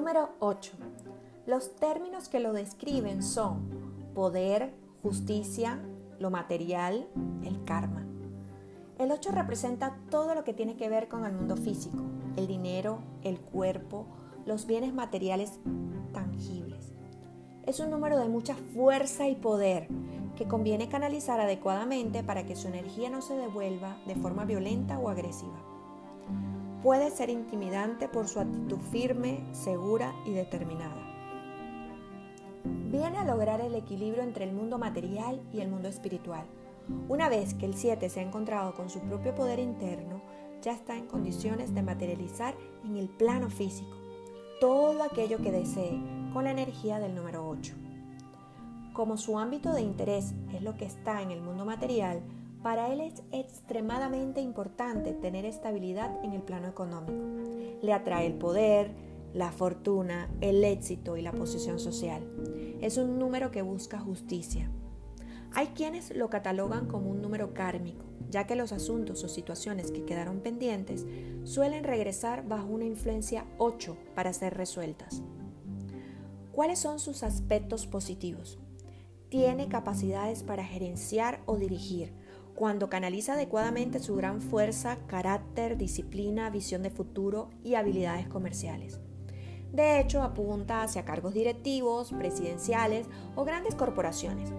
Número 8. Los términos que lo describen son poder, justicia, lo material, el karma. El 8 representa todo lo que tiene que ver con el mundo físico, el dinero, el cuerpo, los bienes materiales tangibles. Es un número de mucha fuerza y poder que conviene canalizar adecuadamente para que su energía no se devuelva de forma violenta o agresiva. Puede ser intimidante por su actitud firme, segura y determinada. Viene a lograr el equilibrio entre el mundo material y el mundo espiritual. Una vez que el 7 se ha encontrado con su propio poder interno, ya está en condiciones de materializar en el plano físico todo aquello que desee con la energía del número 8. Como su ámbito de interés es lo que está en el mundo material, para él es extremadamente importante tener estabilidad en el plano económico. Le atrae el poder, la fortuna, el éxito y la posición social. Es un número que busca justicia. Hay quienes lo catalogan como un número kármico, ya que los asuntos o situaciones que quedaron pendientes suelen regresar bajo una influencia 8 para ser resueltas. ¿Cuáles son sus aspectos positivos? Tiene capacidades para gerenciar o dirigir, cuando canaliza adecuadamente su gran fuerza, carácter, disciplina, visión de futuro y habilidades comerciales. De hecho, apunta hacia cargos directivos, presidenciales o grandes corporaciones.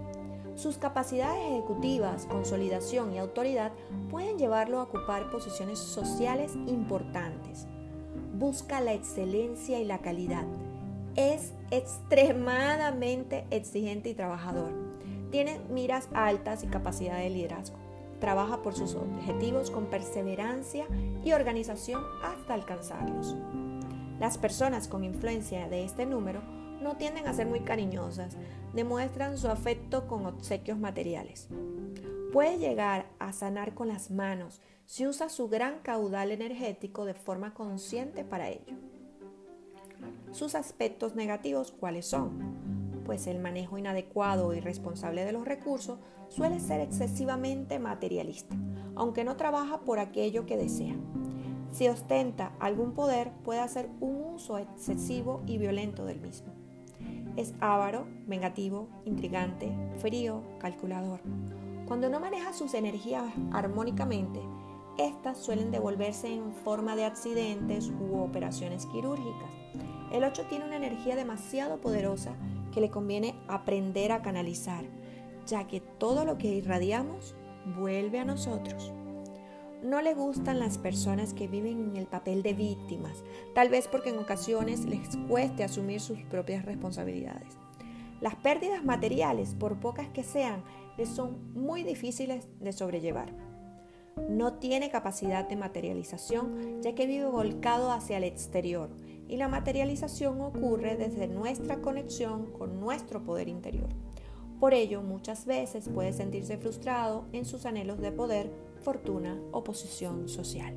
Sus capacidades ejecutivas, consolidación y autoridad pueden llevarlo a ocupar posiciones sociales importantes. Busca la excelencia y la calidad. Es extremadamente exigente y trabajador. Tiene miras altas y capacidad de liderazgo trabaja por sus objetivos con perseverancia y organización hasta alcanzarlos. Las personas con influencia de este número no tienden a ser muy cariñosas, demuestran su afecto con obsequios materiales. Puede llegar a sanar con las manos si usa su gran caudal energético de forma consciente para ello. Sus aspectos negativos, ¿cuáles son? Pues el manejo inadecuado y irresponsable de los recursos suele ser excesivamente materialista, aunque no trabaja por aquello que desea. Si ostenta algún poder, puede hacer un uso excesivo y violento del mismo. Es avaro, vengativo, intrigante, frío, calculador. Cuando no maneja sus energías armónicamente, estas suelen devolverse en forma de accidentes u operaciones quirúrgicas. El 8 tiene una energía demasiado poderosa que le conviene aprender a canalizar, ya que todo lo que irradiamos vuelve a nosotros. No le gustan las personas que viven en el papel de víctimas, tal vez porque en ocasiones les cueste asumir sus propias responsabilidades. Las pérdidas materiales, por pocas que sean, les son muy difíciles de sobrellevar. No tiene capacidad de materialización ya que vive volcado hacia el exterior y la materialización ocurre desde nuestra conexión con nuestro poder interior. Por ello, muchas veces puede sentirse frustrado en sus anhelos de poder, fortuna o posición social.